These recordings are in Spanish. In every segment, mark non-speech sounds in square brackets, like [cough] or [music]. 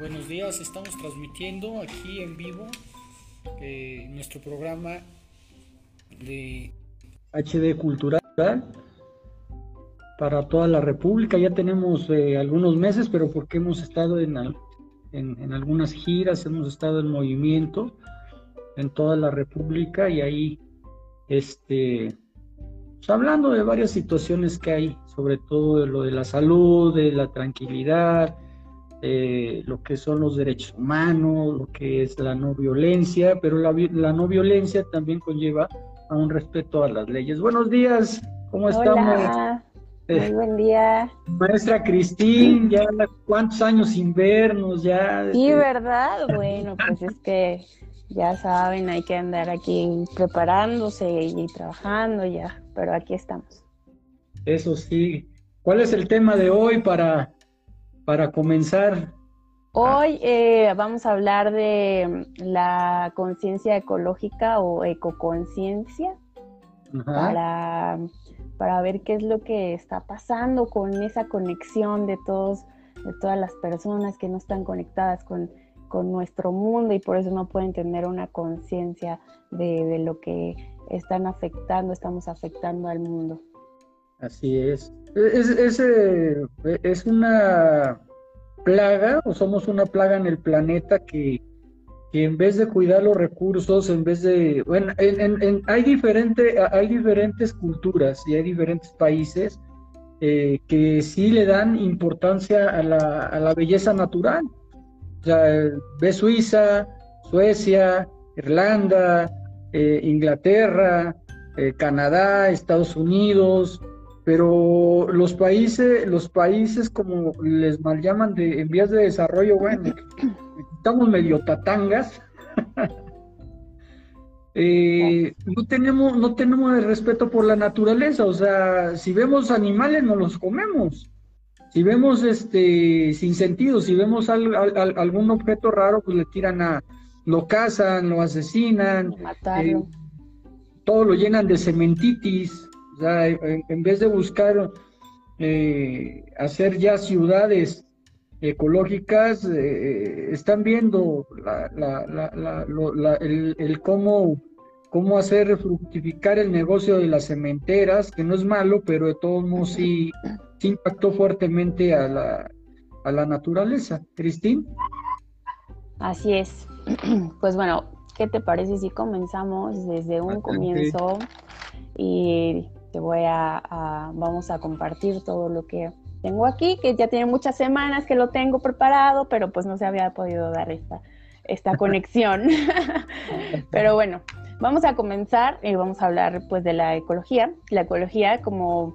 buenos días. Estamos transmitiendo aquí en vivo eh, nuestro programa de HD Cultural para toda la República. Ya tenemos eh, algunos meses, pero porque hemos estado en, en, algunas giras, hemos estado en movimiento en toda la República y ahí, este, pues, hablando de varias situaciones que hay, sobre todo de lo de la salud, de la tranquilidad, lo que son los derechos humanos, lo que es la no violencia, pero la, la, no violencia también conlleva a un respeto a las leyes. Buenos días, ¿cómo estamos? Muy eh, buen día. Maestra Cristín, ya cuántos años sin vernos, ya. Sí, ¿verdad? Bueno, pues es que ya saben, hay que andar aquí preparándose y trabajando ya, pero aquí estamos. Eso sí. ¿Cuál es el tema de hoy para para comenzar. Hoy eh, vamos a hablar de la conciencia ecológica o ecoconciencia para, para ver qué es lo que está pasando con esa conexión de todos, de todas las personas que no están conectadas con, con nuestro mundo y por eso no pueden tener una conciencia de, de lo que están afectando, estamos afectando al mundo. Así es. Es, es, eh, es, una plaga o somos una plaga en el planeta que, en vez de cuidar los recursos, en vez de... Bueno, hay, diferente, hay diferentes culturas y hay diferentes países eh, que sí le dan importancia a la, a la belleza natural. O sea, ve Suiza, Suecia, Irlanda, eh, Inglaterra, Canadá, Estados Unidos, pero los países, los países como les mal llaman de en vías de desarrollo, bueno, estamos medio tatangas. [laughs] Eh, no tenemos, no tenemos el respeto por la naturaleza, o sea, si vemos animales no los comemos. Si vemos este sin sentido, si vemos algún objeto raro, pues le tiran a, lo cazan, lo asesinan, eh, todo lo llenan de cementitis en, vez de buscar eh, hacer ya ciudades ecológicas, eh, están viendo el, cómo, cómo hacer fructificar el negocio de las cementeras, que no es malo, pero de todos modos sí, impactó fuertemente a la, a la naturaleza. Cristín. Así es. [clears throat] Pues bueno, ¿qué te parece si comenzamos desde un comienzo y te voy a, vamos a compartir todo lo que tengo aquí, que ya tiene muchas semanas que lo tengo preparado, pero pues no se había podido dar esta, esta [laughs] conexión. pero bueno, vamos a comenzar y vamos a hablar pues de la ecología. La ecología como,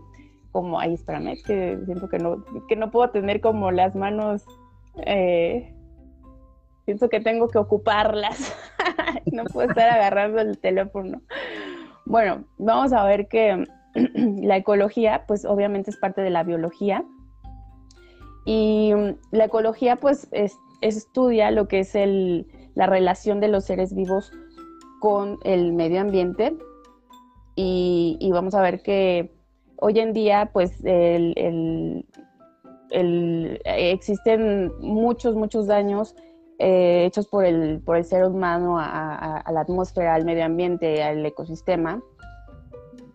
como, ay, espérame, que siento que no, que no puedo tener como las manos, eh, pienso que tengo que ocuparlas, [laughs] no puedo estar agarrando el teléfono. Bueno, vamos a ver que [clears throat] la ecología, pues obviamente es parte de la biología. Y mm, la ecología, pues, estudia lo que es la relación de los seres vivos con el medio ambiente. Y, vamos a ver que hoy en día, pues, existen muchos, muchos daños eh, hechos por el, por el ser humano a, la atmósfera, al medio ambiente, al ecosistema.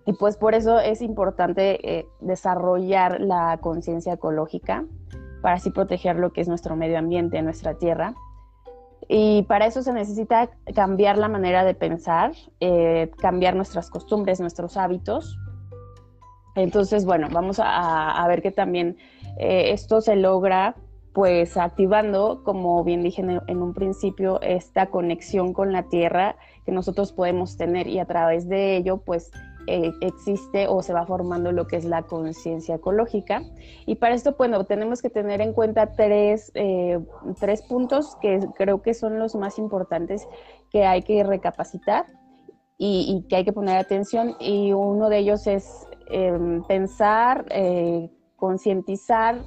Y pues por eso es importante eh, desarrollar la conciencia ecológica para así proteger lo que es nuestro medio ambiente, nuestra tierra. Y para eso se necesita cambiar la manera de pensar, eh, cambiar nuestras costumbres, nuestros hábitos. Entonces, bueno, vamos a, ver que también eh, esto se logra pues activando, como bien dije en, un principio, esta conexión con la tierra que nosotros podemos tener y a través de ello pues eh, existe o se va formando lo que es la conciencia ecológica. Y para esto, bueno, tenemos que tener en cuenta tres, eh, tres puntos que creo que son los más importantes que hay que recapacitar y, que hay que poner atención. Y uno de ellos es em, pensar, eh, concientizar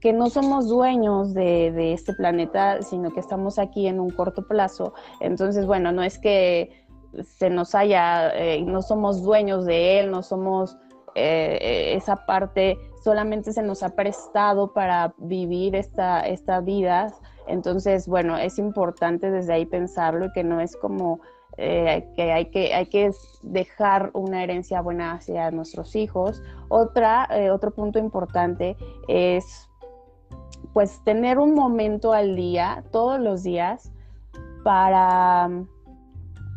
que no somos dueños de, de, este planeta, sino que estamos aquí en un corto plazo. Entonces, bueno, no es que se nos haya, eh, no somos dueños de él, no somos eh, esa parte, solamente se nos ha prestado para vivir esta, esta vida Entonces, bueno, es importante desde ahí pensarlo y que no es como eh, que, hay que hay que dejar una herencia buena hacia nuestros hijos. Otra, eh, otro punto importante es pues tener un momento al día, todos los días, para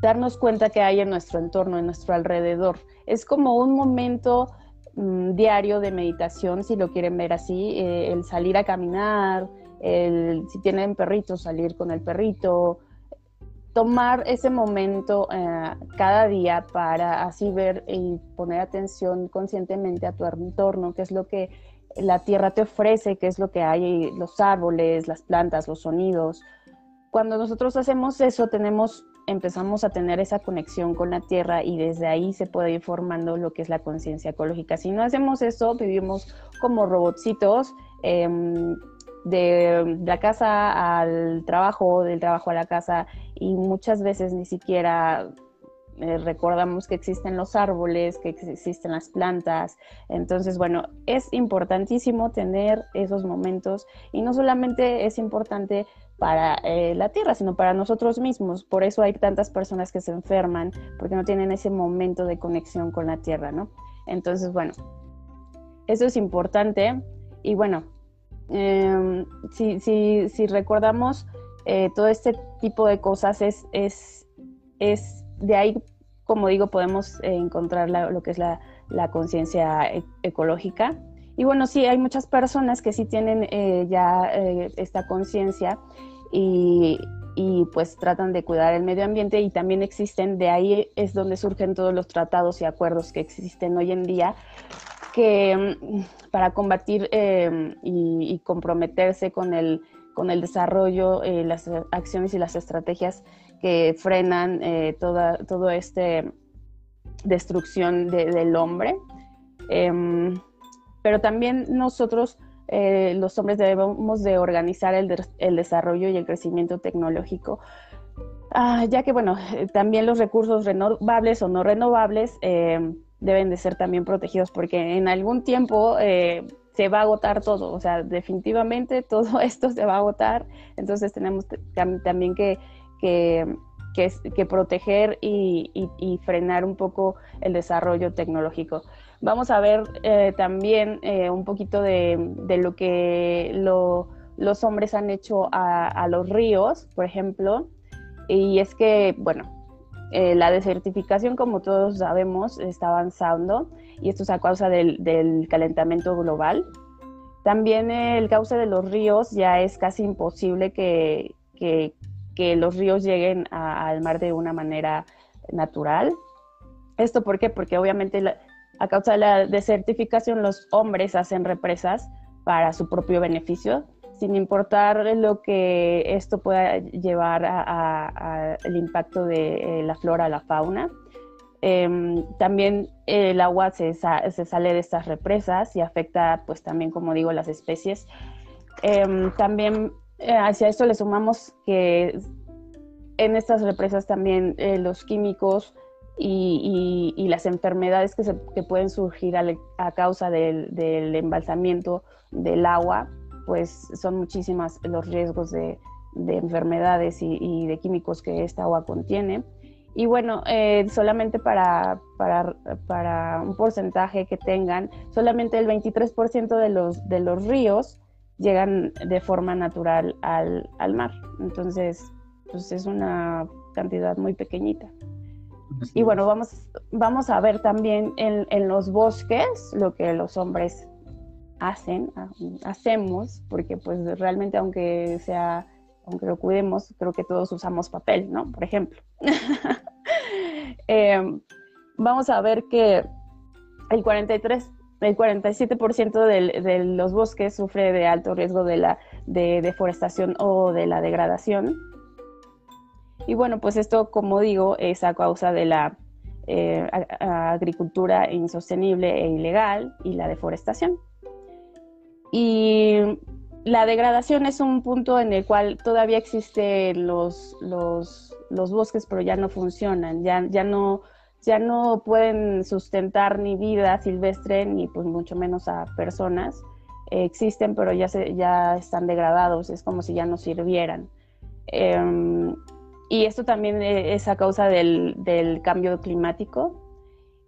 darnos cuenta que hay en nuestro entorno, en nuestro alrededor. Es como un momento mm, diario de meditación, si lo quieren ver así, eh, el salir a caminar, el, si tienen perritos, salir con el perrito, tomar ese momento eh, cada día para así ver y poner atención conscientemente a tu entorno, qué es lo que la tierra te ofrece, qué es lo que hay, los árboles, las plantas, los sonidos. Cuando nosotros hacemos eso, tenemos, empezamos a tener esa conexión con la tierra y desde ahí se puede ir formando lo que es la conciencia ecológica. Si no hacemos eso, vivimos como robotcitos. Em, de la casa al trabajo, del trabajo a la casa y muchas veces ni siquiera eh, recordamos que existen los árboles, que existen las plantas. Entonces, bueno, es importantísimo tener esos momentos y no solamente es importante para eh, la tierra, sino para nosotros mismos. Por eso hay tantas personas que se enferman, porque no tienen ese momento de conexión con la tierra, ¿no? Entonces, bueno, eso es importante. Y bueno, Em, si, si, si, recordamos eh, todo este tipo de cosas, es, es, es de ahí, como digo, podemos eh, encontrar lo que es la, conciencia ecológica. Y bueno, sí, hay muchas personas que sí tienen eh, ya esta conciencia y, y pues tratan de cuidar el medio ambiente y también existen, de ahí es donde surgen todos los tratados y acuerdos que existen hoy en día que mm, para combatir em, y, comprometerse con el, con el desarrollo, eh, las acciones y las estrategias que frenan eh, toda todo este destrucción del hombre. Pero también nosotros, eh, los hombres, debemos de organizar el, el, desarrollo y el crecimiento tecnológico, ah, ya que, bueno, también los recursos renovables o no renovables em, deben de ser también protegidos porque en algún tiempo eh, se va a agotar todo, o sea, definitivamente todo [laughs] esto se va a agotar, entonces tenemos también que, que, que, proteger y, y, frenar un poco el desarrollo tecnológico. Vamos a ver eh, también eh, un poquito de, de lo que lo, los hombres han hecho a, los ríos, por ejemplo, y es que, bueno, eh, la desertificación, como todos sabemos, está avanzando y esto es a causa del, calentamiento global. También el cauce de los ríos ya es casi imposible que, los ríos lleguen al mar de una manera natural. ¿Esto por qué? Porque obviamente a causa de la desertificación los hombres hacen represas para su propio beneficio sin importar lo que esto pueda llevar al impacto de eh, la flora, la fauna. Em, también el agua se, sale de estas represas y afecta, pues también, como digo, las especies. Em, también eh, hacia esto le sumamos que en estas represas también eh, los químicos y, las enfermedades que, pueden surgir a, causa del, del embalsamiento del agua pues son muchísimas los riesgos de, enfermedades y, de químicos que esta agua contiene. Y bueno, eh, solamente para, un porcentaje que tengan, solamente el 23% de los, de los ríos llegan de forma natural al, mar. Entonces, pues es una cantidad muy pequeñita. Y bueno, vamos, vamos a ver también en, en los bosques lo que los hombres hacen, ah, hacemos, porque pues realmente aunque sea, aunque lo cuidemos, creo que todos usamos papel, ¿no? Por ejemplo. [laughs] Em, vamos a ver que el 43, el 47% de los bosques sufre de alto riesgo de la de deforestación o de la degradación. Y bueno, pues esto, como digo, es a causa de la eh, agricultura insostenible e ilegal y la deforestación. Y la degradación es un punto en el cual todavía existen los, los, los bosques, pero ya no funcionan, ya, ya, no, ya no pueden sustentar ni vida silvestre, ni pues mucho menos a personas. existen, pero ya, se, ya están degradados, es como si ya no sirvieran. Em, y esto también e, es a causa del, del, cambio climático.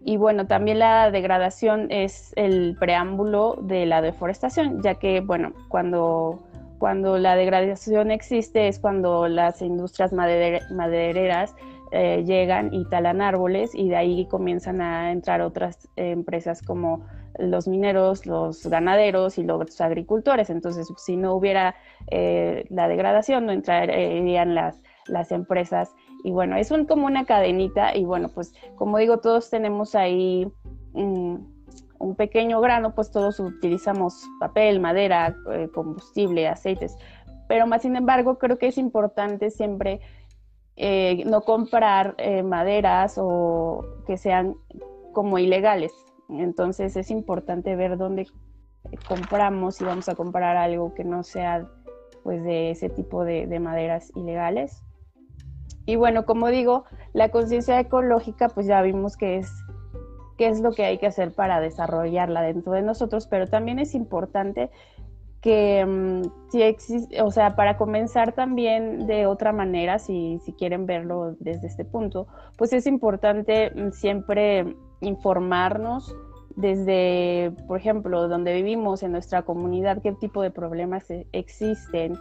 Y bueno, también la degradación es el preámbulo de la deforestación, ya que, bueno, cuando, cuando la degradación existe es cuando las industrias madereras eh, llegan y talan árboles y de ahí comienzan a entrar otras empresas como los mineros, los ganaderos y los agricultores. Entonces, si no hubiera eh, la degradación, no entrarían las, las empresas. Y bueno, es un, como una cadenita y bueno, pues como digo, todos tenemos ahí un pequeño grano, pues todos utilizamos papel, madera, eh, combustible, aceites. Pero más sin embargo, creo que es importante siempre eh, no comprar eh, maderas o que sean como ilegales. Entonces es importante ver dónde compramos si vamos a comprar algo que no sea pues de ese tipo de maderas ilegales. Y bueno, como digo, la conciencia ecológica pues ya vimos que es qué es lo que hay que hacer para desarrollarla dentro de nosotros, pero también es importante que mm, si existe, o sea, para comenzar también de otra manera, si, si quieren verlo desde este punto, pues es importante mm, siempre informarnos desde, por ejemplo, donde vivimos, en nuestra comunidad, qué tipo de problemas e, existen,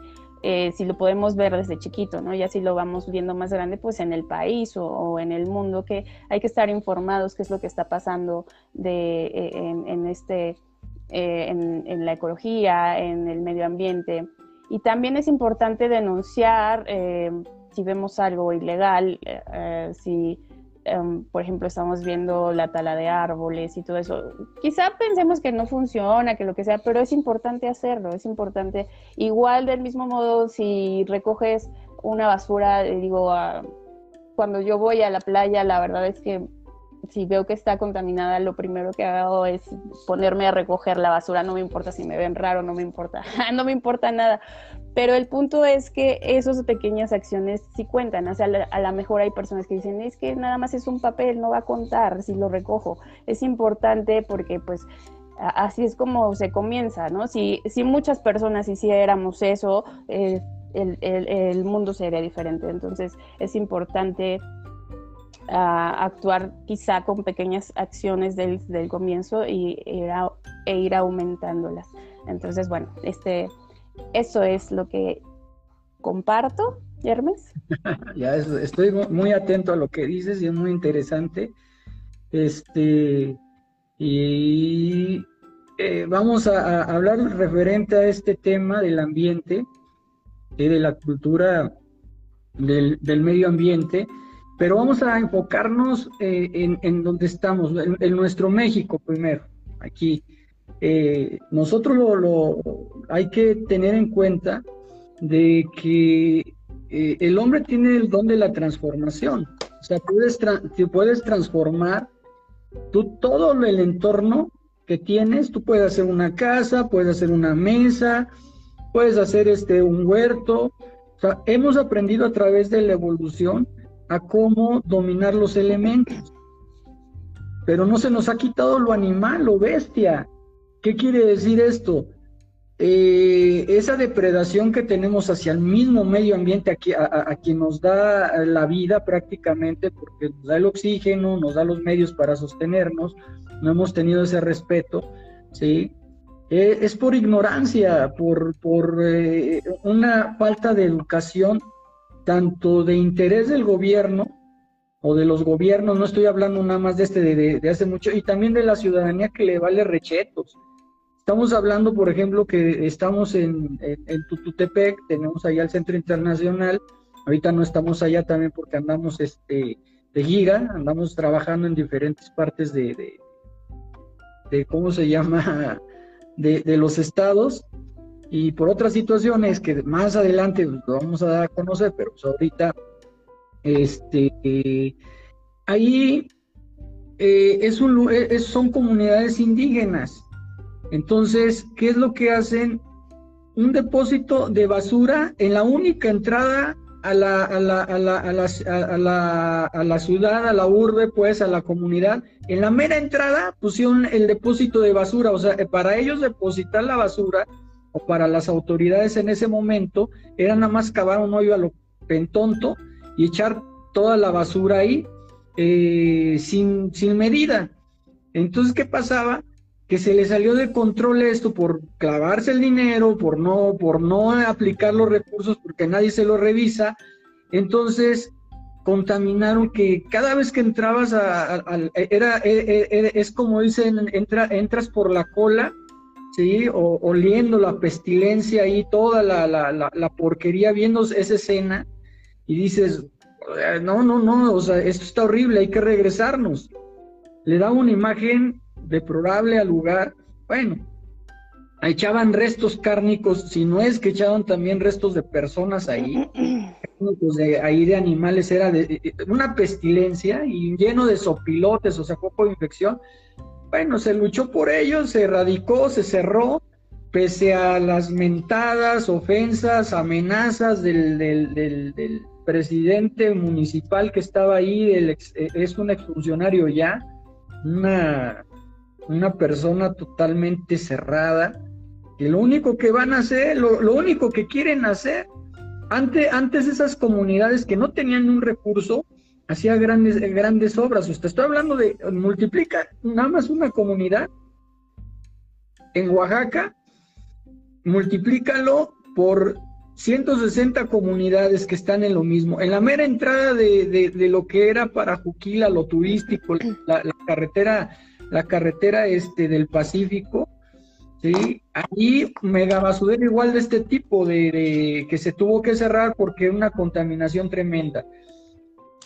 eh, si lo podemos ver desde chiquito, ¿no? Ya si lo vamos viendo más grande, pues en el país o, en el mundo, que hay que estar informados qué es lo que está pasando de, eh, en este eh, en, la ecología, en el medio ambiente. Y también es importante denunciar eh, si vemos algo ilegal, si, em, por ejemplo, estamos viendo la tala de árboles y todo eso. Quizá pensemos que no funciona, que lo que sea, pero es importante hacerlo, es importante. Igual del mismo modo, si recoges una basura, digo, ah, cuando yo voy a la playa, la verdad es que si veo que está contaminada, lo primero que hago es ponerme a recoger la basura. No me importa si me ven raro, no me importa, [laughs] no me importa nada. Pero el punto es que esas pequeñas acciones sí cuentan. O sea, a lo mejor hay personas que dicen, es que nada más es un papel, no va a contar si lo recojo. Es importante porque pues así es como se comienza, ¿no? Si, si muchas personas hiciéramos eso, eh, el, el, mundo sería diferente. Entonces es importante actuar quizá con pequeñas acciones del, del comienzo y ir e ir aumentándolas. Entonces, bueno, este, eso es lo que comparto, Hermes. [laughs] ya estoy muy atento a lo que dices y es muy interesante. Este, y eh, vamos a, hablar referente a este tema del ambiente y de la cultura del, del medio ambiente. Pero vamos a enfocarnos eh, en, donde estamos, en, nuestro México primero, aquí. Eh, nosotros lo, hay que tener en cuenta de que eh, el hombre tiene el don de la transformación. O sea, puedes, puedes transformar tú todo el entorno que tienes. Tú puedes hacer una casa, puedes hacer una mesa, puedes hacer este, un huerto. O sea, hemos aprendido a través de la evolución a cómo dominar los elementos. Pero no se nos ha quitado lo animal, lo bestia. ¿Qué quiere decir esto? Eh, esa depredación que tenemos hacia el mismo medio ambiente, a, a, quien nos da la vida prácticamente, porque nos da el oxígeno, nos da los medios para sostenernos, no hemos tenido ese respeto, ¿sí? Eh, es por ignorancia, por, por eh, una falta de educación tanto de interés del gobierno o de los gobiernos, no estoy hablando nada más de este de, hace mucho, y también de la ciudadanía que le vale rechetos. Estamos hablando, por ejemplo, que estamos en, en, Tututepec, tenemos allá el Centro Internacional, ahorita no estamos allá también porque andamos este, de giga, andamos trabajando en diferentes partes de, de, ¿cómo se llama?, [laughs] de, de los estados, y por otras situaciones que más adelante lo vamos a dar a conocer, pero pues, ahorita este, ahí eh, es un, son comunidades indígenas. Entonces, ¿qué es lo que hacen? Un depósito de basura en la única entrada a la, a la, a la, a la, a la, ciudad, a la urbe, pues, a la comunidad. En la mera entrada pusieron el depósito de basura, o sea, para ellos depositar la basura, o para las autoridades en ese momento, era nada más cavar un hoyo a lo pentonto y echar toda la basura ahí eh, sin, sin medida. Entonces, ¿qué pasaba? Que se le salió de control esto por clavarse el dinero, por no, por no aplicar los recursos, porque nadie se lo revisa. Entonces, contaminaron que cada vez que entrabas era, e, e, es como dicen, entra, entras por la cola, ¿sí? O, oliendo la pestilencia ahí, toda la, la, la, porquería, viendo esa escena, y dices, no, no, no, o sea, esto está horrible, hay que regresarnos. Le da una imagen deplorable al lugar, bueno, echaban restos cárnicos, si no es que echaban también restos de personas ahí, de, ahí de animales, era de, una pestilencia y lleno de sopilotes, o sea, poco de infección. Bueno, se luchó por ello, se erradicó, se cerró, pese a las mentadas, ofensas, amenazas del, del, presidente municipal que estaba ahí, es un exfuncionario ya, una una persona totalmente cerrada, que lo único que van a hacer, lo, único que quieren hacer, antes, antes esas comunidades que no tenían un recurso, hacía grandes, grandes obras. Usted está hablando de multiplica nada más una comunidad en Oaxaca, multiplícalo por 160 comunidades que están en lo mismo. En la mera entrada de, lo que era para Juquila, lo turístico, la carretera la carretera este del Pacífico, ¿sí? Ahí megabasurero igual de este tipo, de, que se tuvo que cerrar porque una contaminación tremenda.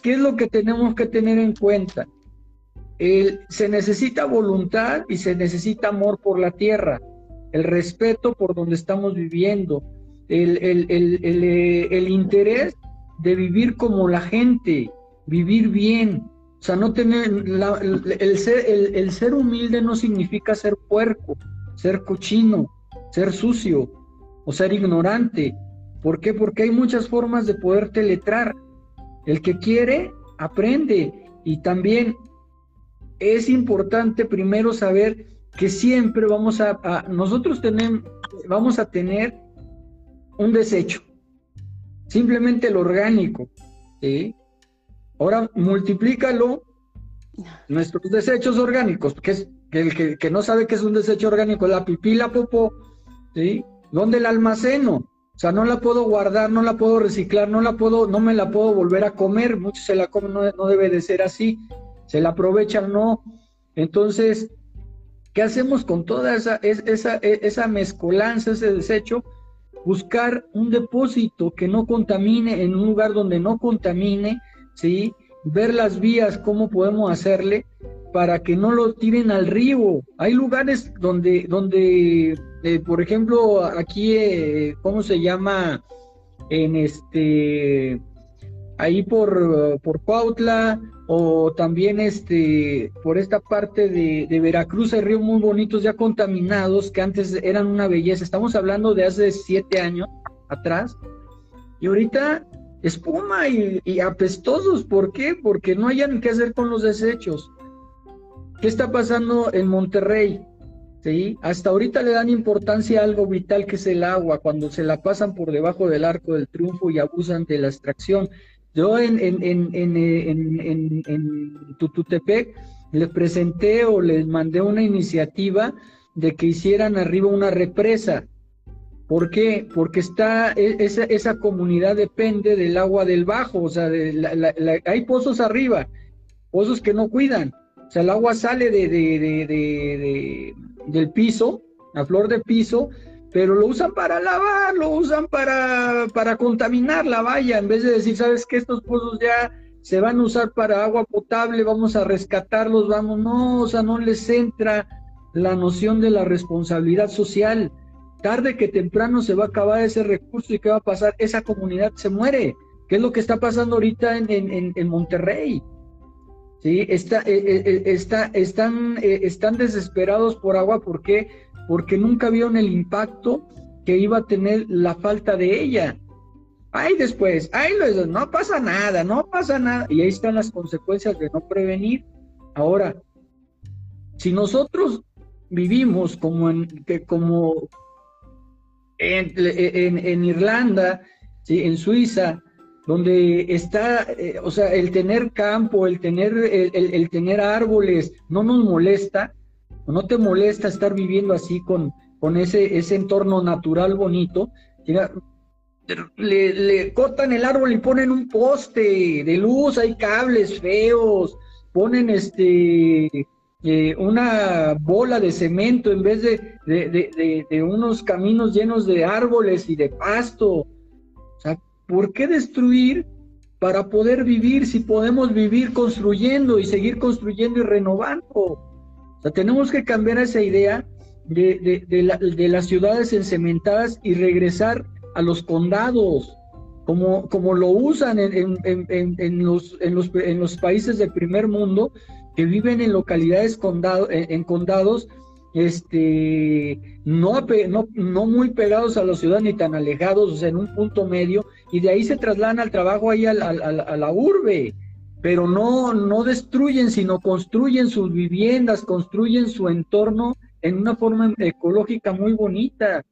¿Qué es lo que tenemos que tener en cuenta? se necesita voluntad y se necesita amor por la tierra, el respeto por donde estamos viviendo, el, el interés de vivir como la gente, vivir bien, o sea, no tener, el, ser, el, ser humilde no significa ser puerco, ser cochino, ser sucio o ser ignorante. ¿Por qué? Porque hay muchas formas de poderte letrar. El que quiere, aprende. Y también es importante primero saber que siempre vamos a, a nosotros tenemos, vamos a tener un desecho. Simplemente el orgánico. ¿sí? Ahora multiplícalo nuestros desechos orgánicos, que es que el que, no sabe qué es un desecho orgánico, la pipí, la popó, ¿sí? ¿Dónde la almaceno? O sea, no la puedo guardar, no la puedo reciclar, no la puedo, no me la puedo volver a comer, muchos se la comen, no, debe de ser así, se la aprovechan, no. Entonces, ¿qué hacemos con toda esa, esa, esa mezcolanza, ese desecho? Buscar un depósito que no contamine, en un lugar donde no contamine, ¿sí? Ver las vías, cómo podemos hacerle para que no lo tiren al río. Hay lugares donde, donde eh, por ejemplo, aquí, eh, ¿cómo se llama? En este, ahí por, por o también este, por esta parte de, de, Veracruz hay ríos muy bonitos ya contaminados que antes eran una belleza. Estamos hablando de hace siete años atrás. Y ahorita espuma y, apestosos. ¿Por qué? Porque no hayan qué hacer con los desechos. ¿Qué está pasando en Monterrey? ¿Sí? Hasta ahorita le dan importancia a algo vital que es el agua, cuando se la pasan por debajo del arco del triunfo y abusan de la extracción. Yo en, en, en, en, en Tututepec les presenté o les mandé una iniciativa de que hicieran arriba una represa ¿Por qué? Porque está, e, esa, esa comunidad depende del agua del bajo, o sea, hay pozos arriba, pozos que no cuidan, o sea, el agua sale de, de, del piso, la flor de piso, pero lo usan para lavar, lo usan para, para contaminar la valla, en vez de decir, ¿sabes qué? Estos pozos ya se van a usar para agua potable, vamos a rescatarlos, vamos, no, o sea, no les entra la noción de la responsabilidad social tarde que temprano se va a acabar ese recurso y ¿qué va a pasar? Esa comunidad se muere. ¿Qué es lo que está pasando ahorita en, en, Monterrey? ¿Sí? Está, eh, eh, eh, está, están, están desesperados por agua. ¿Por qué? Porque nunca vieron el impacto que iba a tener la falta de ella. Ahí después, ahí no pasa nada, no pasa nada. Y ahí están las consecuencias de no prevenir. Ahora, si nosotros vivimos como en, que como en, Irlanda, en Suiza, donde está, eh, o sea, el tener campo, el tener, el, tener árboles, no nos molesta, no te molesta estar viviendo así con, con ese, ese entorno natural bonito. Le, le, cortan el árbol y ponen un poste de luz, hay cables feos, ponen este eh, una bola de cemento en vez de, de, unos caminos llenos de árboles y de pasto. O sea, ¿por qué destruir para poder vivir si podemos vivir construyendo y seguir construyendo y renovando? O sea, tenemos que cambiar esa idea de, de las ciudades encementadas y regresar a los condados, como, como lo usan en, en, en, los, los, en los países del primer mundo, viven en localidades condado, en, condados este, no, no, no, muy pegados a la ciudad ni tan alejados, o sea, en un punto medio, y de ahí se trasladan al trabajo ahí a la urbe, pero no, no destruyen, sino construyen sus viviendas, construyen su entorno en una forma ecológica muy bonita.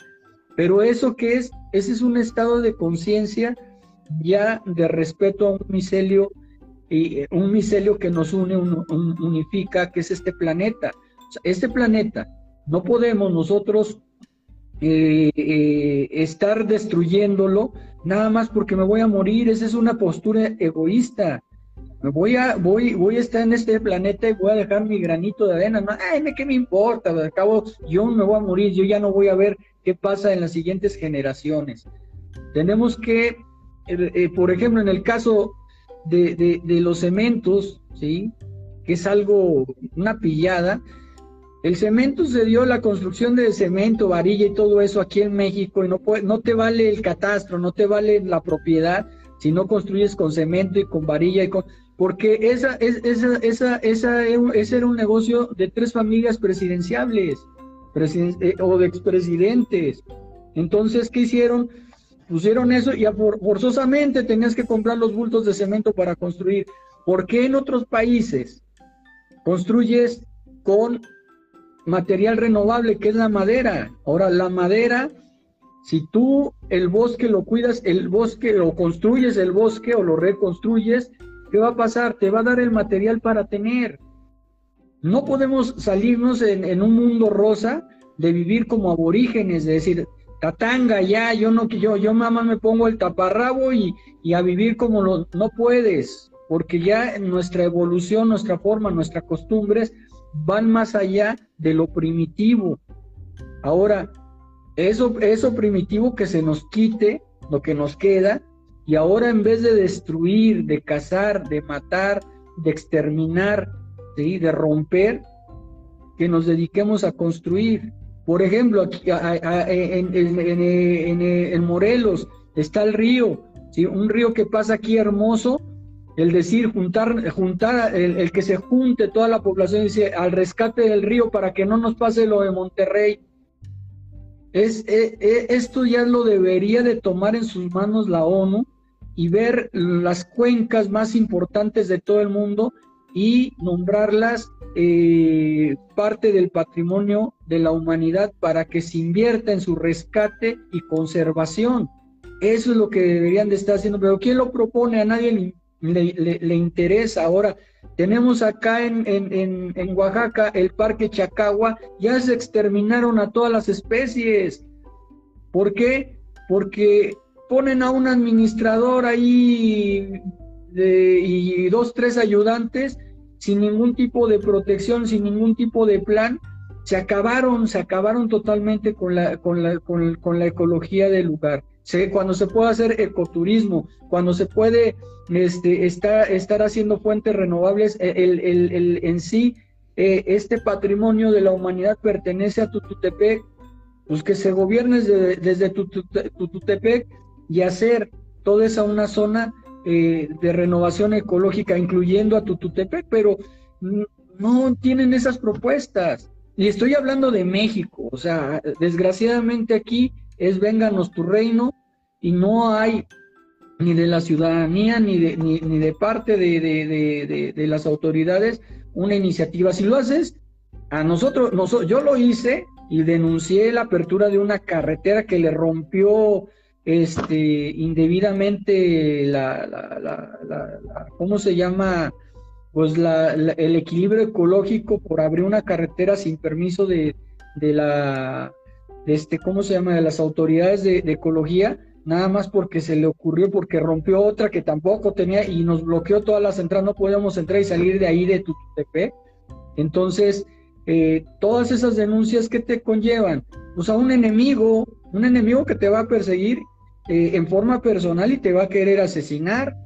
Pero eso que es, ese es un estado de conciencia ya de respeto a un micelio y eh, un micelio que nos une, unifica, que es este planeta. este planeta no podemos nosotros eh, eh, estar destruyéndolo nada más porque me voy a morir. Esa es una postura egoísta. Me voy a, voy, voy a estar en este planeta y voy a dejar mi granito de arena. No, ay, ¿qué me importa? Al cabo, yo me voy a morir, yo ya no voy a ver qué pasa en las siguientes generaciones. Tenemos que, por ejemplo, en el caso de, los cementos, ¿sí? que es algo, una pillada. El cemento se dio la construcción de cemento, varilla y todo eso aquí en México y no, puede, no te vale el catastro, no te vale la propiedad si no construyes con cemento y con varilla y con... Porque esa, esa, esa, esa, ese era un negocio de tres familias presidenciables eh, o de expresidentes. Entonces, ¿qué hicieron? Pusieron eso y forzosamente tenías que comprar los bultos de cemento para construir. ¿Por qué en otros países construyes con material renovable que es la madera? Ahora, la madera, si tú el bosque lo cuidas, el bosque o construyes el bosque o lo reconstruyes, ¿qué va a pasar? Te va a dar el material para tener. No podemos salirnos en, en un mundo rosa de vivir como aborígenes, de decir, Tatanga, ya, yo no, yo, yo mamá me pongo el taparrabo y, y a vivir como lo, no puedes, porque ya nuestra evolución, nuestra forma, nuestras costumbres van más allá de lo primitivo. Ahora, eso, eso primitivo que se nos quite, lo que nos queda, y ahora en vez de destruir, de cazar, de matar, de exterminar, ¿sí? de romper, que nos dediquemos a construir. Por ejemplo, aquí, en, Morelos está el río, ¿sí? un río que pasa aquí hermoso, el decir juntar, juntar el, que se junte toda la población dice al rescate del río para que no nos pase lo de Monterrey. Es, e, e, esto ya lo debería de tomar en sus manos la ONU y ver las cuencas más importantes de todo el mundo y nombrarlas eh, parte del patrimonio de la humanidad para que se invierta en su rescate y conservación. Eso es lo que deberían de estar haciendo, pero ¿quién lo propone? A nadie le, interesa. Ahora, tenemos acá en, en, en, Oaxaca el Parque Chacagua, ya se exterminaron a todas las especies. ¿Por qué? Porque ponen a un administrador ahí y dos, tres ayudantes sin ningún tipo de protección, sin ningún tipo de plan, se acabaron, se acabaron totalmente con la, con la, con, la ecología del lugar. cuando se puede hacer ecoturismo, cuando se puede este, estar, haciendo fuentes renovables, e, el, el, en sí, eh, este patrimonio de la humanidad pertenece a Tututepec, pues que se gobierne desde, desde Tututepec y hacer toda esa una zona eh, de renovación ecológica, incluyendo a Tututepec, pero no tienen esas propuestas. Y estoy hablando de México, o sea, desgraciadamente aquí es vénganos tu reino y no hay ni de la ciudadanía, ni de, ni, de parte de, de, las autoridades una iniciativa. Si lo haces, a nosotros, nosotros, yo lo hice y denuncié la apertura de una carretera que le rompió este, indebidamente la, la, la, ¿cómo se llama? Pues el equilibrio ecológico por abrir una carretera sin permiso de, de la, este, ¿cómo se llama? De las autoridades de, ecología, nada más porque se le ocurrió, porque rompió otra que tampoco tenía y nos bloqueó todas las entradas, no podíamos entrar y salir de ahí de Tututepec. Entonces, eh, todas esas denuncias que te conllevan, pues a un enemigo, un enemigo que te va a perseguir eh, en forma personal y te va a querer asesinar,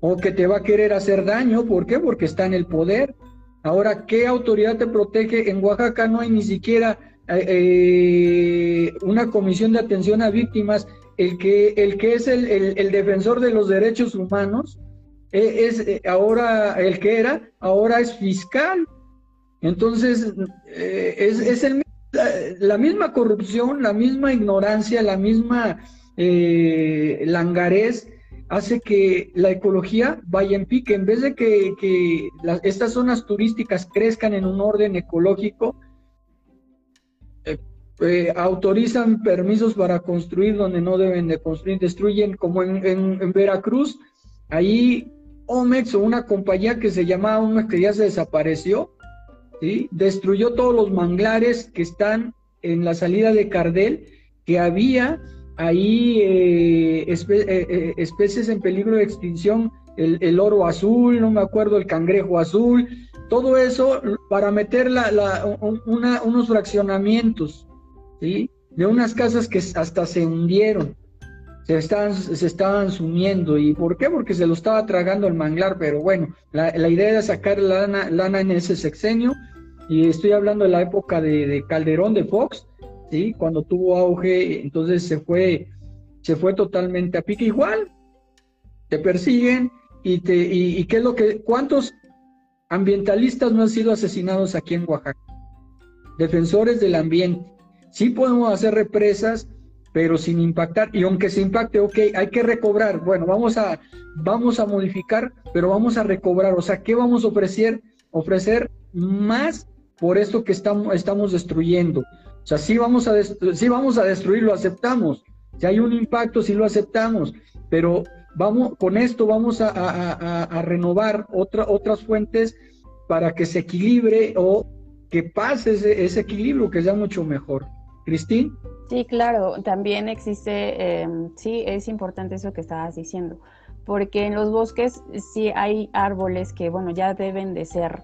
o que te va a querer hacer daño, ¿por qué? Porque está en el poder. Ahora, ¿qué autoridad te protege? En Oaxaca no hay ni siquiera eh, una comisión de atención a víctimas. El que, el que es el, el defensor de los derechos humanos es ahora el que era, ahora es fiscal. Entonces, eh, es, el, la misma corrupción, la misma ignorancia, la misma eh, langarez hace que la ecología vaya en pique. En vez de que, estas zonas turísticas crezcan en un orden ecológico, eh, autorizan permisos para construir donde no deben de construir, destruyen como en, Veracruz, ahí Omex o una compañía que se llamaba Omex que ya se desapareció, destruyó todos los manglares que están en la salida de Cardel, que había ahí eh, eh, eh, especies en peligro de extinción, el, oro azul, no me acuerdo, el cangrejo azul, todo eso para meter unos fraccionamientos, ¿sí? de unas casas que hasta se hundieron, se estaban, se estaban sumiendo. ¿Y por qué? Porque se lo estaba tragando el manglar, pero bueno, la, idea era sacar lana, lana en ese sexenio y estoy hablando de la época de, Calderón de Fox, ¿sí? Cuando tuvo auge, entonces se fue, se fue totalmente a pique. Igual, te persiguen y te, y, qué es lo que, ¿cuántos ambientalistas no han sido asesinados aquí en Oaxaca? Defensores del ambiente. Sí podemos hacer represas, pero sin impactar. Y aunque se impacte, ok, hay que recobrar. Bueno, vamos a, vamos a modificar, pero vamos a recobrar. O sea, ¿qué vamos a ofrecer? Ofrecer más por esto que estamos, estamos destruyendo. O sea, sí vamos, a sí vamos a destruir, lo aceptamos. Si hay un impacto, sí lo aceptamos, pero vamos, con esto vamos a, renovar otra, otras fuentes para que se equilibre o que pase ese, equilibrio, que sea mucho mejor. Cristín. Sí, claro, también existe, em, sí, es importante eso que estabas diciendo, porque en los bosques sí hay árboles que, bueno, ya deben de ser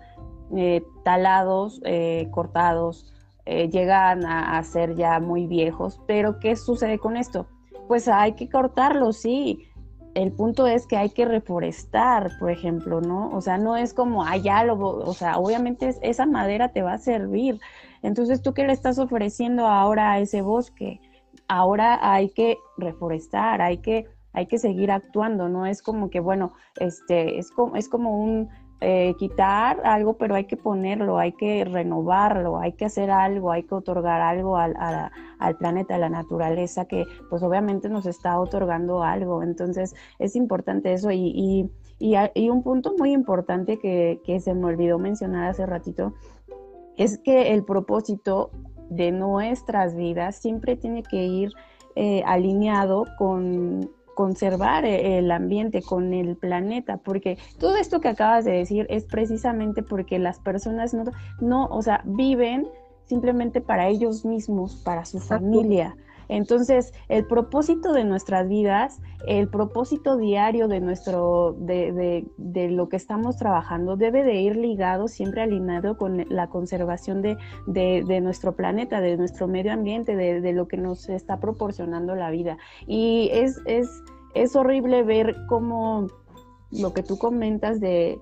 eh, talados, eh, cortados, eh, llegan a, ser ya muy viejos. Pero ¿qué sucede con esto? Pues hay que cortarlos, sí. El punto es que hay que reforestar, por ejemplo, ¿no? O sea, no es como, allá lo, o sea, obviamente esa madera te va a servir. Entonces, ¿tú qué le estás ofreciendo ahora a ese bosque? Ahora hay que reforestar, hay que, hay que seguir actuando, ¿no? Es como que, bueno, este, es como, es como un, eh, quitar algo, pero hay que ponerlo, hay que renovarlo, hay que hacer algo, hay que otorgar algo al, al planeta, a la naturaleza, que pues obviamente nos está otorgando algo. Entonces es importante eso y, y, y, un punto muy importante que, que se me olvidó mencionar hace ratito es que el propósito de nuestras vidas siempre tiene que ir eh, alineado con conservar e-, el ambiente con el planeta, porque todo esto que acabas de decir es precisamente porque las personas no, no o sea, viven simplemente para ellos mismos, para su familia. Entonces, el propósito de nuestras vidas, el propósito diario de nuestro, de, de, de, lo que estamos trabajando, debe de ir ligado, siempre alineado con la conservación de, de nuestro planeta, de nuestro medio ambiente, de, lo que nos está proporcionando la vida. Y es, es, es horrible ver cómo lo que tú comentas de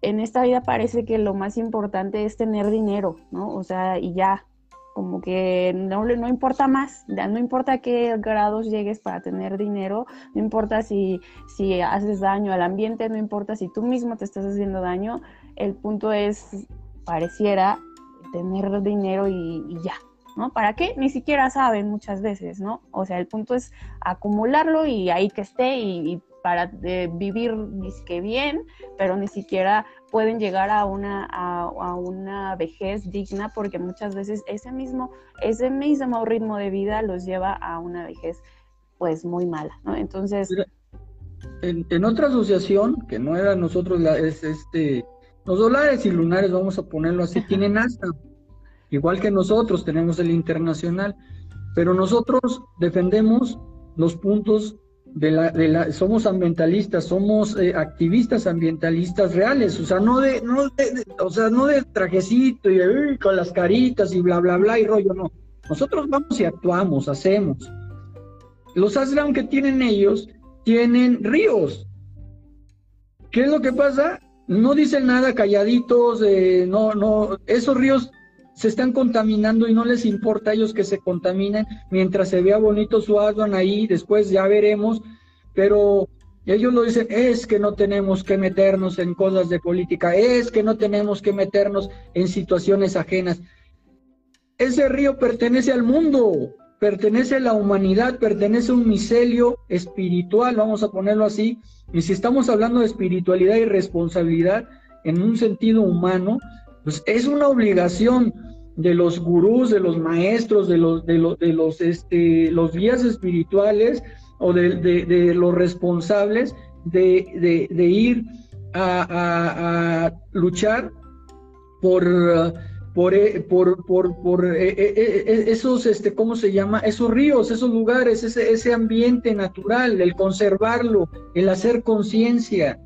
en esta vida parece que lo más importante es tener dinero, ¿no? O sea, y ya, como que no, no importa más, no importa qué grados llegues para tener dinero, no importa si, si haces daño al ambiente, no importa si tú mismo te estás haciendo daño, el punto es, pareciera, tener dinero y, ya, ¿no? ¿Para qué? Ni siquiera saben muchas veces, ¿no? O sea, el punto es acumularlo y ahí que esté y, para eh, vivir que bien, pero ni siquiera pueden llegar a una, a, una vejez digna porque muchas veces ese mismo, ese mismo ritmo de vida los lleva a una vejez pues muy mala, ¿no? Entonces... En, otra asociación, que no era nosotros, la, es este, los dólares y lunares, vamos a ponerlo así, [laughs] tienen hasta igual que nosotros tenemos el internacional, pero nosotros defendemos los puntos de la, de la somos ambientalistas, somos eh, activistas ambientalistas reales, o sea, no de, no de, o sea, no de trajecito y con las caritas y bla, bla, bla y rollo, no. Nosotros vamos y actuamos, hacemos. Los Aslan que tienen ellos tienen ríos. ¿Qué es lo que pasa? No dicen nada calladitos, eh, no, no, esos ríos se están contaminando y no les importa a ellos que se contaminen mientras se vea bonito su Aslan ahí, después ya veremos, pero ellos lo dicen, es que no tenemos que meternos en cosas de política, es que no tenemos que meternos en situaciones ajenas. Ese río pertenece al mundo, pertenece a la humanidad, pertenece a un micelio espiritual, vamos a ponerlo así, y si estamos hablando de espiritualidad y responsabilidad en un sentido humano, pues es una obligación de los gurús, de los maestros, de los, de los, de los, este, los guías espirituales o de, los responsables de, ir a, luchar por, por, por, por, por eh, eh, eh, esos, este, ¿cómo se llama? Esos ríos, esos lugares, ese, ese ambiente natural, el conservarlo, el hacer conciencia.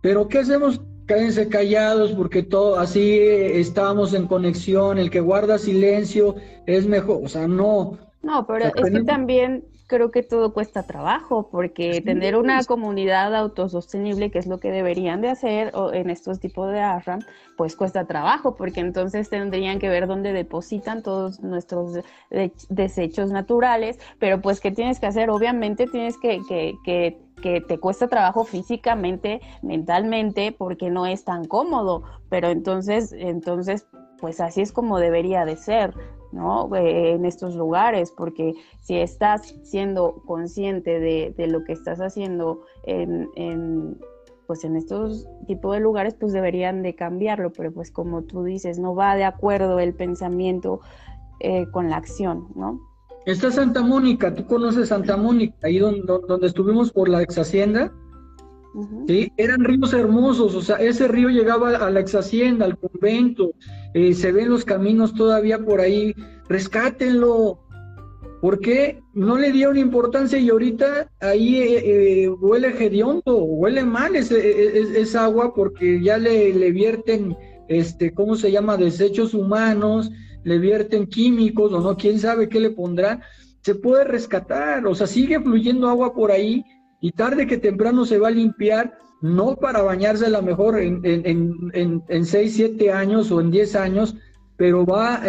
Pero ¿qué hacemos Cállense callados porque todo así estábamos en conexión, el que guarda silencio es mejor, o sea, no. No, pero es que también creo que todo cuesta trabajo, porque tener una comunidad autosostenible, que es lo que deberían de hacer en estos tipos de ARRAM, pues cuesta trabajo, porque entonces tendrían que ver dónde depositan todos nuestros desechos naturales, pero pues ¿qué tienes que hacer? Obviamente tienes que, que, que que te cuesta trabajo físicamente, mentalmente, porque no es tan cómodo, pero entonces, entonces, pues así es como debería de ser, ¿no? Eh, en estos lugares, porque si estás siendo consciente de, lo que estás haciendo en, en, pues en estos tipos de lugares, pues deberían de cambiarlo, pero pues como tú dices, no va de acuerdo el pensamiento eh, con la acción, ¿no? Está Santa Mónica, tú conoces Santa Mónica, ahí donde, donde estuvimos por la ex hacienda. ¿sí? Eran ríos hermosos, o sea, ese río llegaba a la ex hacienda, al convento, eh, se ven los caminos todavía por ahí, rescátenlo. ¿Por qué no le dieron importancia y ahorita ahí eh, eh, huele hediondo, huele mal ese, e, e, esa agua porque ya le, le vierten, este, ¿cómo se llama? Desechos humanos, le vierten químicos o no, quién sabe qué le pondrán, se puede rescatar, o sea, sigue fluyendo agua por ahí y tarde que temprano se va a limpiar, no para bañarse a lo mejor en, en, en, 6, 7 años o en 10 años, pero va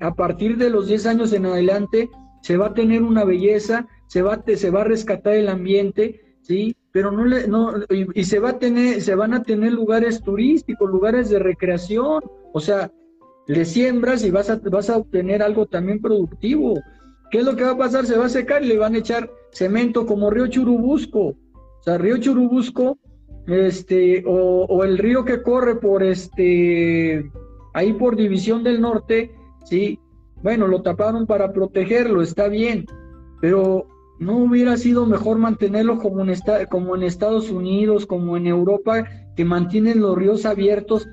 a partir de los 10 años en adelante, se va a tener una belleza, se va, se va a rescatar el ambiente, ¿sí? Pero no le, no, y, y se va a tener, se van a tener lugares turísticos, lugares de recreación, o sea, le siembras y vas a, vas a obtener algo también productivo. ¿Qué es lo que va a pasar? Se va a secar y le van a echar cemento como río Churubusco. O sea, río Churubusco, este, o, el río que corre por este, ahí por División del Norte, sí, bueno, lo taparon para protegerlo, está bien, pero no hubiera sido mejor mantenerlo como en, como en Estados Unidos, como en Europa, que mantienen los ríos abiertos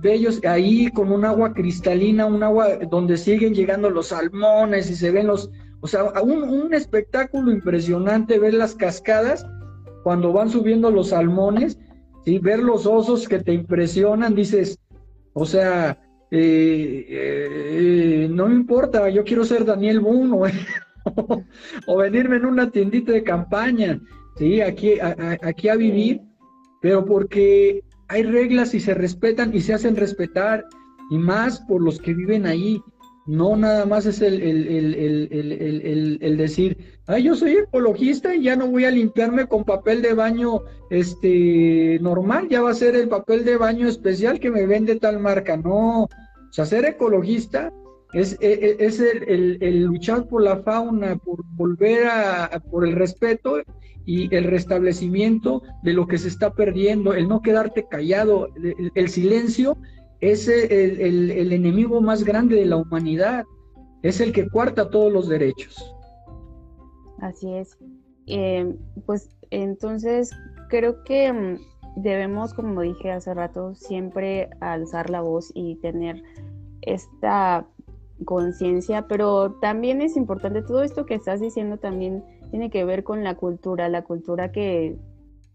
bellos ahí con un agua cristalina, un agua donde siguen llegando los salmones y se ven los, o sea, un, espectáculo impresionante ver las cascadas cuando van subiendo los salmones, ¿sí? ver los osos que te impresionan, dices, o sea, eh, eh, no me importa, yo quiero ser Daniel Boone [laughs] o, venirme en una tiendita de campaña, ¿sí? aquí, aquí a vivir, pero porque hay reglas y se respetan y se hacen respetar, y más por los que viven ahí. No nada más es el, el, decir, ay, yo soy ecologista y ya no voy a limpiarme con papel de baño este normal, ya va a ser el papel de baño especial que me vende tal marca. No, o sea, ser ecologista es, e, e, es, el, luchar por la fauna, por volver a, por el respeto y el restablecimiento de lo que se está perdiendo, el no quedarte callado, el, silencio es el, enemigo más grande de la humanidad, es el que cuarta todos los derechos. Así es. Eh, pues entonces creo que mm, debemos, como dije hace rato, siempre alzar la voz y tener esta conciencia, pero también es importante, todo esto que estás diciendo también tiene que ver con la cultura, la cultura que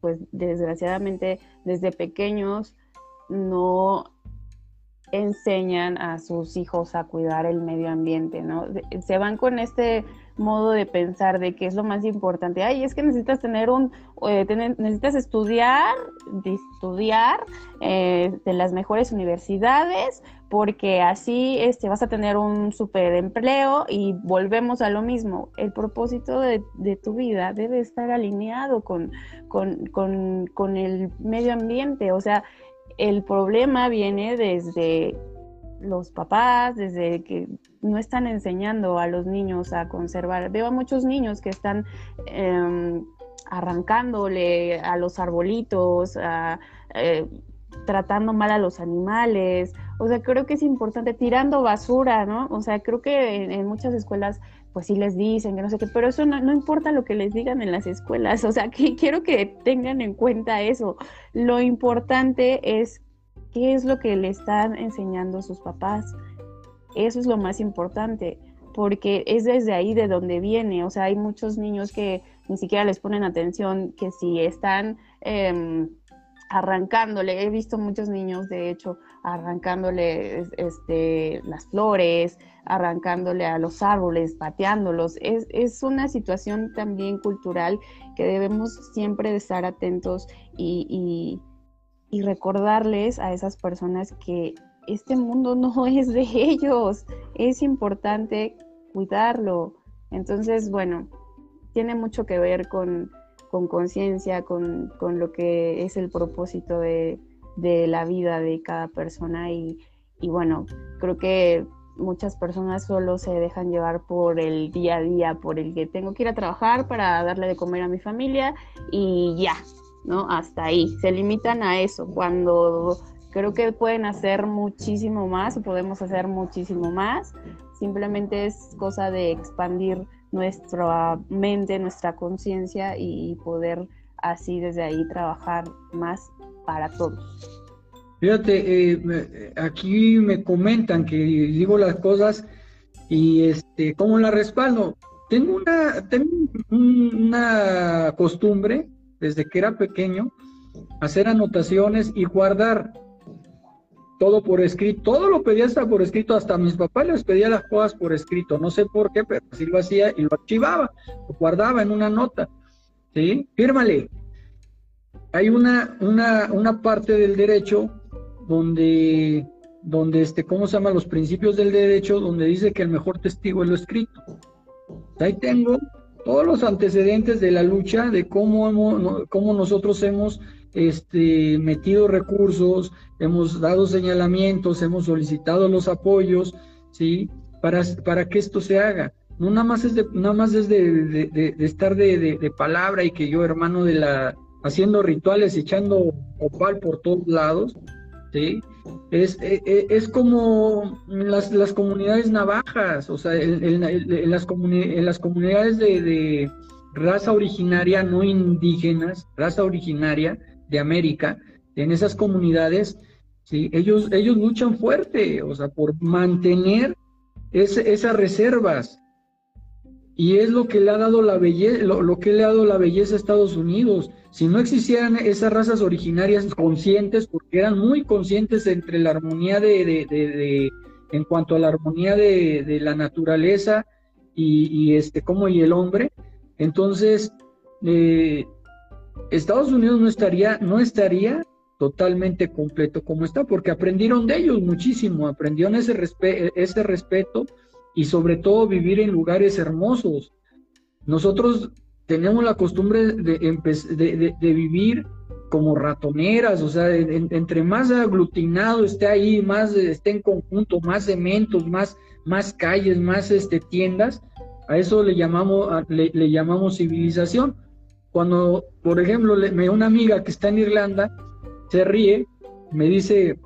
pues desgraciadamente desde pequeños no enseñan a sus hijos a cuidar el medio ambiente, ¿no? Se van con este modo de pensar de qué es lo más importante. Ay, es que necesitas tener un, eh, necesitas estudiar, de estudiar eh, de las mejores universidades, porque así este, vas a tener un super empleo y volvemos a lo mismo. El propósito de, tu vida debe estar alineado con, con, con, con el medio ambiente. O sea, el problema viene desde los papás, desde que no están enseñando a los niños a conservar. Veo a muchos niños que están em, arrancándole a los arbolitos, eh, tratando mal a los animales. O sea, creo que es importante, tirando basura, ¿no? O sea, creo que en, muchas escuelas pues sí les dicen que no sé qué, pero eso no, no, importa lo que les digan en las escuelas, o sea, [laughs] que quiero que tengan en cuenta eso. Lo importante es qué es lo que le están enseñando sus papás. Eso es lo más importante, porque es desde ahí de donde viene. O sea, hay muchos niños que ni siquiera les ponen atención, que si están em, arrancándole, he visto muchos niños, de hecho, arrancándole este, las flores, arrancándole a los árboles, pateándolos. Es, es una situación también cultural que debemos siempre de estar atentos y y recordarles a esas personas que este mundo no [laughs] es de ellos, es importante cuidarlo. Entonces, bueno, tiene mucho que ver con conciencia, con, lo que es el propósito de, la vida de cada persona y, y, bueno, creo que muchas personas solo se dejan llevar por el día a día, por el que tengo que ir a trabajar para darle de comer a mi familia y ya, ¿no? Hasta ahí, se limitan a eso, cuando creo que pueden hacer muchísimo más podemos hacer muchísimo más, simplemente es cosa de expandir nuestra mente, nuestra conciencia y poder así desde ahí trabajar más para todos. Fíjate, eh, aquí me comentan que digo las cosas y este, ¿cómo la respaldo? Tengo una, tengo una costumbre desde que era pequeño, hacer anotaciones y guardar todo por escrito. Todo lo pedía hasta por escrito, hasta mis papás les pedía las cosas por escrito. No sé por qué, pero así lo hacía y lo archivaba, lo guardaba en una nota. ¿Sí? Fírmale. Hay una, una, una parte del derecho donde, donde este, ¿cómo se llama? Los principios del derecho, donde dice que el mejor testigo es lo escrito. Ahí tengo todos los antecedentes de la lucha, de cómo, hemos, cómo nosotros hemos este, metido recursos, hemos dado señalamientos, hemos solicitado los apoyos, ¿sí? Para, para que esto se haga. No nada más es de, nada más es de, de, estar de, palabra y que yo, hermano de la, haciendo rituales, echando opal por todos lados, ¿sí? Es, e, e, es, como las, las, comunidades navajas, o sea, en, las, en las, comunidades de, raza originaria no indígenas, raza originaria de América, en esas comunidades, ¿sí? ellos, ellos luchan fuerte, o sea, por mantener esas reservas. Y es lo que le ha dado la belleza, lo que le ha dado la belleza a Estados Unidos si no existieran esas razas originarias conscientes, porque eran muy conscientes entre la armonía de, en cuanto a la armonía de, la naturaleza y, este, como y el hombre, entonces eh, Estados Unidos no estaría, no estaría totalmente completo como está, porque aprendieron de ellos muchísimo, aprendieron ese, ese respeto y sobre todo vivir en lugares hermosos. Nosotros tenemos la costumbre de, vivir como ratoneras, o sea, entre más aglutinado esté ahí, más esté en conjunto, más cementos, más, más calles, más este, tiendas, a eso le llamamos, le, llamamos civilización. Cuando, por ejemplo, me, una amiga que está en Irlanda se ríe, me dice,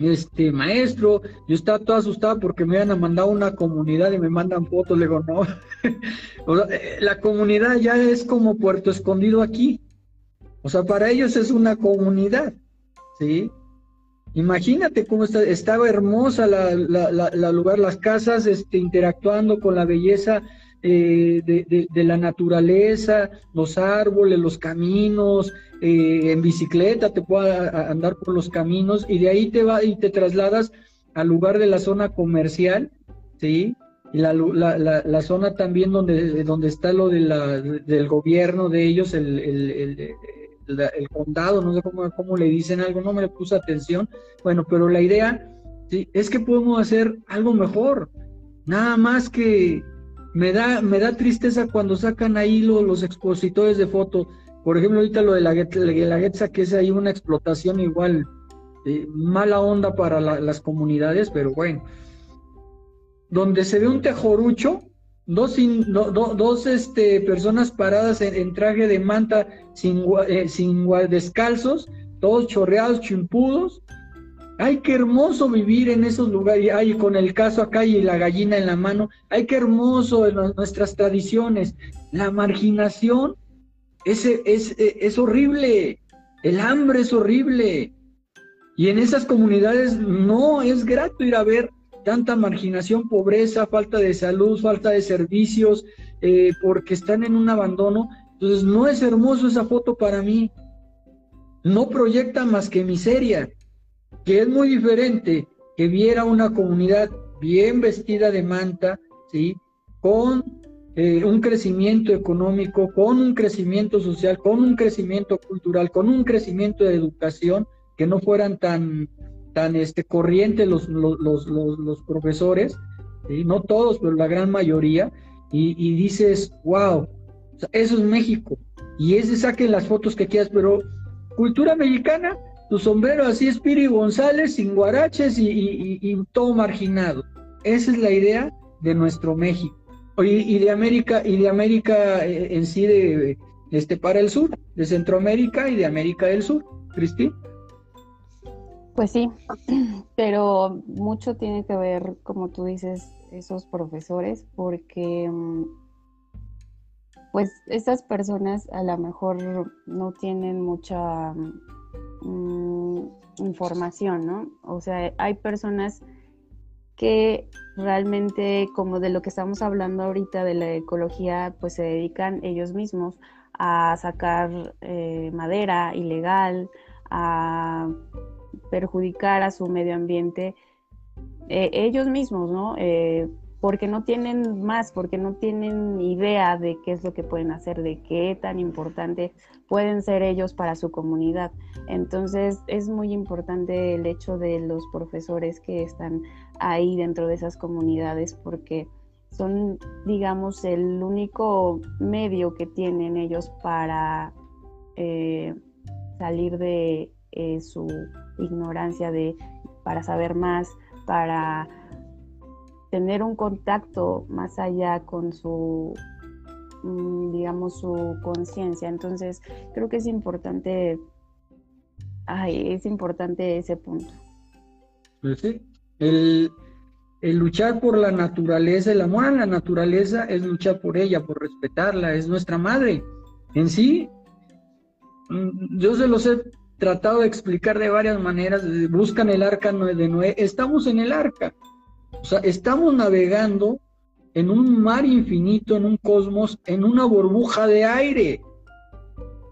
este maestro, yo estaba todo asustado porque me habían mandado una comunidad y me mandan fotos, le digo, no, [laughs] eh, la comunidad ya es como Puerto Escondido aquí, o sea, para ellos es una comunidad, ¿sí? Imagínate cómo está, estaba hermosa la, la, lugar, las casas este, interactuando con la belleza eh, de, la naturaleza, los árboles, los caminos, eh, en bicicleta te puedes andar por los caminos y de ahí te va y te trasladas al lugar de la zona comercial, ¿sí? Y la, la, zona también donde, donde está lo de la, del gobierno de ellos, el, el el condado, no sé cómo, cómo, le dicen algo, no me puse atención. Bueno, pero la idea ¿sí? es que podemos hacer algo mejor. Nada más que me da, me da tristeza cuando sacan ahí los expositores de fotos. Por ejemplo, ahorita lo de la, la que es ahí una explotación igual, eh, mala onda para las comunidades, pero bueno. Donde se ve un tejorucho, dos, dos este, personas paradas en, traje de manta sin, eh, sin descalzos, todos chorreados, chimpudos. Ay, qué hermoso vivir en esos lugares, ay, con el caso acá y la gallina en la mano. Ay, qué hermoso nuestras tradiciones. La marginación es, es, es horrible, el hambre es horrible. Y en esas comunidades no es grato ir a ver tanta marginación, pobreza, falta de salud, falta de servicios, eh, porque están en un abandono. Entonces no es hermoso esa foto para mí. No proyecta más que miseria, que es muy diferente que viera una comunidad bien vestida de manta, ¿sí? Con eh, un crecimiento económico, con un crecimiento social, con un crecimiento cultural, con un crecimiento de educación, que no fueran tan tan este, corriente los, los, los, los profesores, no todos, pero la gran mayoría, y, dices, wow, eso es México. Y ese saquen las fotos que quieras, pero cultura mexicana, tu sombrero así es Piri González, sin guaraches y, todo marginado. Esa es la idea de nuestro México. Y, y de América, y de América eh, en sí, de, este, para el sur, de Centroamérica y de América del Sur. Cristina. Pues sí, [clears throat] pero mucho tiene que ver, como tú dices, esos profesores, porque mm, pues estas personas a lo mejor no tienen mucha mm, información, ¿no? O sea, hay personas que realmente, como de lo que estamos hablando ahorita de la ecología, pues se dedican ellos mismos a sacar eh, madera ilegal, a perjudicar a su medio ambiente eh, ellos mismos, ¿no? Eh, porque no tienen más, porque no tienen idea de qué es lo que pueden hacer, de qué tan importante pueden ser ellos para su comunidad. Entonces es muy importante el hecho de los profesores que están ahí dentro de esas comunidades porque son, digamos, el único medio que tienen ellos para eh, salir de su ignorancia de para saber más, para tener un contacto más allá con su, mm, digamos, su conciencia. Entonces, creo que es importante, ay, es importante ese punto. Pues sí, el, el luchar por la naturaleza, el amor a la naturaleza es luchar por ella, por respetarla, es nuestra madre. En sí, mm, yo se los he tratado de explicar de varias maneras, buscan el arca de Noé, estamos en el arca, o sea, estamos navegando en un mar infinito, en un cosmos, en una burbuja de aire.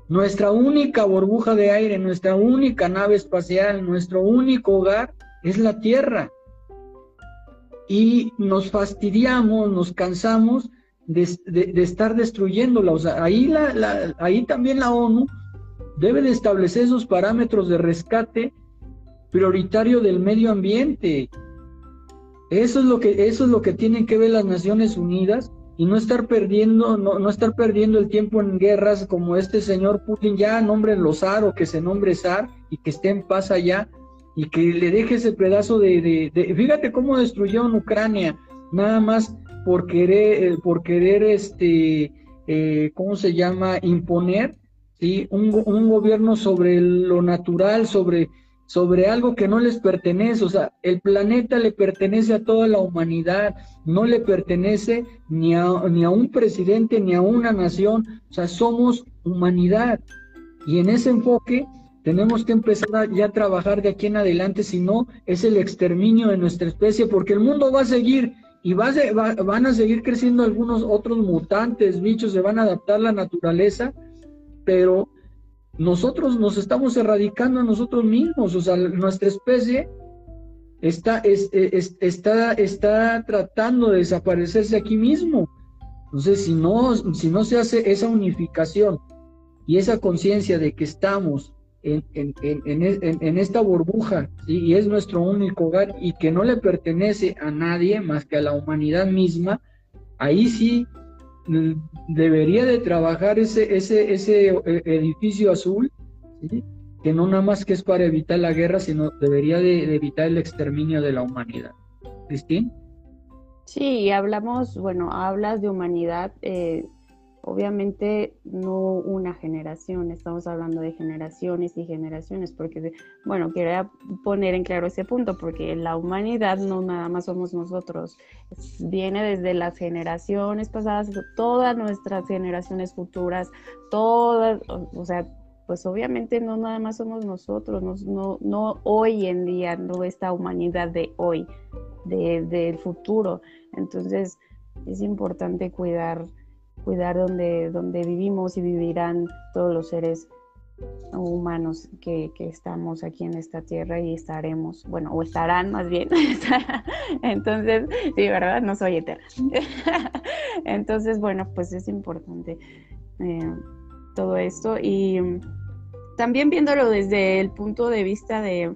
Nuestra única burbuja de aire, nuestra única nave espacial, nuestro único hogar es la Tierra. Y nos fastidiamos, nos cansamos de, estar destruyéndola. O sea, ahí, la, ahí también la ONU debe de establecer esos parámetros de rescate prioritario del medio ambiente. Eso es lo que, eso es lo que tienen que ver las Naciones Unidas y no estar perdiendo, no, no estar perdiendo el tiempo en guerras como este señor Putin, ya nombre los zar o que se nombre zar y que esté en paz allá y que le deje ese pedazo de, de, fíjate cómo destruyó en Ucrania, nada más por querer, eh, por querer este, eh, ¿cómo se llama? Imponer, ¿sí? Un, un gobierno sobre lo natural, sobre sobre algo que no les pertenece, o sea, el planeta le pertenece a toda la humanidad, no le pertenece ni a, ni a un presidente ni a una nación, o sea, somos humanidad. Y en ese enfoque tenemos que empezar ya a trabajar de aquí en adelante, si no, es el exterminio de nuestra especie, porque el mundo va a seguir y va van a seguir creciendo algunos otros mutantes, bichos, se van a adaptar a la naturaleza, pero nosotros nos estamos erradicando a nosotros mismos, o sea, nuestra especie está, está, está tratando de desaparecerse aquí mismo. Entonces, si no, si no se hace esa unificación y esa conciencia de que estamos en, en, esta burbuja y es nuestro único hogar y que no le pertenece a nadie más que a la humanidad misma, ahí sí debería de trabajar ese, ese, ese eh, edificio azul, que no nada más que es para evitar la guerra, sino debería de, evitar el exterminio de la humanidad. Cristín. Sí, hablamos, bueno, hablas de humanidad, eh, obviamente no una generación, estamos hablando de generaciones y generaciones, porque, bueno, quería poner en claro ese punto, porque la humanidad no nada más somos nosotros, viene desde las generaciones pasadas, todas nuestras generaciones futuras, todas, o, sea, pues obviamente no nada más somos nosotros, no, no, hoy en día, no esta humanidad de hoy, del futuro. Entonces, es importante cuidar cuidar donde, donde vivimos y vivirán todos los seres humanos que, estamos aquí en esta tierra y estaremos, bueno, o estarán más bien. [laughs] Entonces, sí, ¿verdad? No soy eterna. [laughs] Entonces, bueno, pues es importante eh, todo esto y también viéndolo desde el punto de vista de,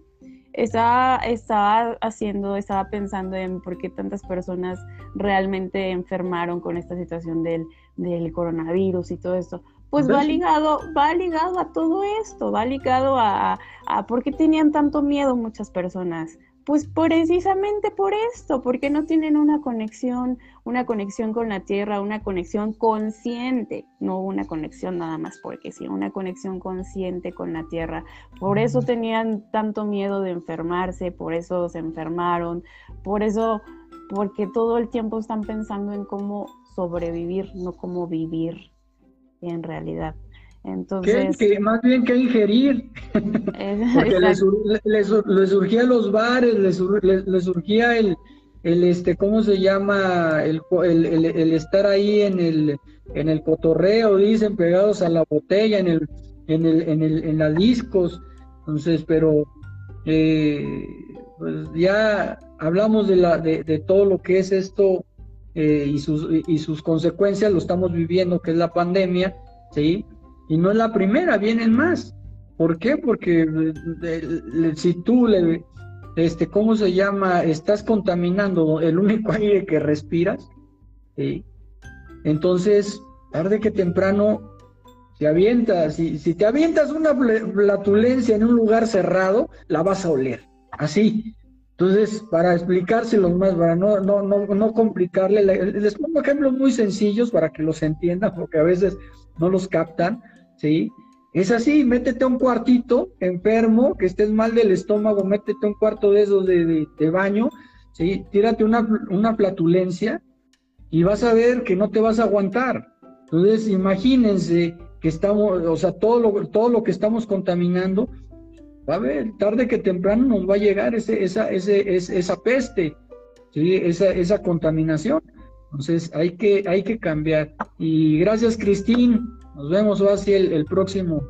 estaba, estaba haciendo, estaba pensando en por qué tantas personas realmente enfermaron con esta situación del, del coronavirus y todo esto. Pues va ligado, va ligado a todo esto, va ligado a, a, por qué tenían tanto miedo muchas personas. Pues precisamente por esto, porque no tienen una conexión, una conexión con la tierra, una conexión consciente, no una conexión nada más porque sí, una conexión consciente con la tierra. Por eso tenían tanto miedo de enfermarse, por eso se enfermaron, por eso, porque todo el tiempo están pensando en cómo sobrevivir, no como vivir en realidad. Entonces, que más bien que ingerir, [laughs] porque les, surgía los bares, les, surgía el, el, este, ¿cómo se llama? El, el, estar ahí en el, en el cotorreo, dicen, pegados a la botella, en el, en el, en el, en las discos, entonces, pero eh, pues ya hablamos de la, de, de todo lo que es esto eh, y, sus, y sus consecuencias lo estamos viviendo, que es la pandemia, ¿sí? Y no es la primera, vienen más. ¿Por qué? Porque eh, si tú le, este, ¿cómo se llama? Estás contaminando el único [laughs] aire que respiras, ¿sí? Entonces, tarde que temprano, si avientas, si, si te avientas una flatulencia en un lugar cerrado, la vas a oler, así. Entonces, para explicárselo más, para no, no, no, no complicarle, les pongo ejemplos muy sencillos para que los entiendan, porque a veces no los captan, ¿sí? Es así, métete a un cuartito enfermo, que estés mal del estómago, métete a un cuarto de esos de, de, baño, ¿sí? Tírate una, una flatulencia y vas a ver que no te vas a aguantar. Entonces, imagínense que estamos, o sea, todo lo, todo lo que estamos contaminando, va a haber, tarde que temprano nos va a llegar ese, esa, ese, esa peste, ¿sí? esa, esa contaminación. Entonces hay que, hay que cambiar. Y gracias, Cristín. Nos vemos así el, el próximo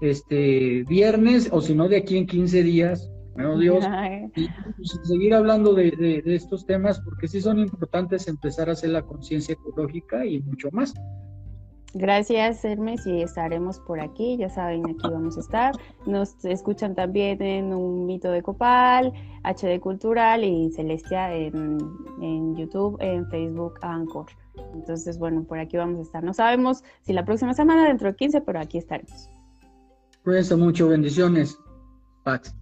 este, viernes, o si no, de aquí en 15 días. Bueno, Dios. [laughs] Y pues, seguir hablando de, de, de estos temas, porque sí son importantes empezar a hacer la conciencia ecológica y mucho más. Gracias, Hermes, y estaremos por aquí. Ya saben, aquí vamos a estar. Nos escuchan también en Un Mito de Copal, HD Cultural y Celestia en, en YouTube, en Facebook, Anchor. Entonces, bueno, por aquí vamos a estar. No sabemos si la próxima semana, dentro de 15, pero aquí estaremos. Cuídense mucho, bendiciones. Pax.